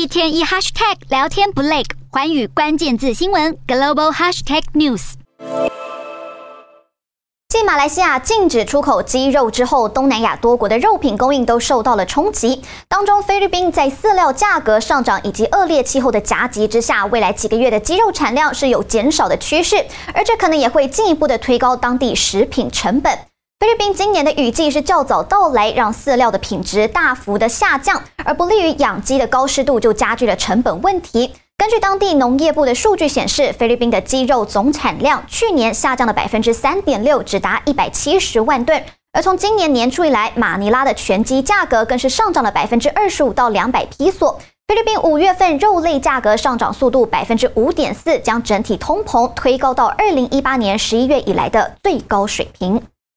一天一 hashtag 聊天不累，寰宇关键字新闻 global hashtag news。继马来西亚禁止出口鸡肉之后，东南亚多国的肉品供应都受到了冲击。当中，菲律宾在饲料价格上涨以及恶劣气候的夹击之下，未来几个月的鸡肉产量是有减少的趋势，而这可能也会进一步的推高当地食品成本。菲律宾今年的雨季是较早到来，让饲料的品质大幅的下降，而不利于养鸡的高湿度就加剧了成本问题。根据当地农业部的数据显示，菲律宾的鸡肉总产量去年下降了百分之三点六，只达一百七十万吨。而从今年年初以来，马尼拉的全鸡价格更是上涨了百分之二十五到两百披索。菲律宾五月份肉类价格上涨速度百分之五点四，将整体通膨推高到二零一八年十一月以来的最高水平。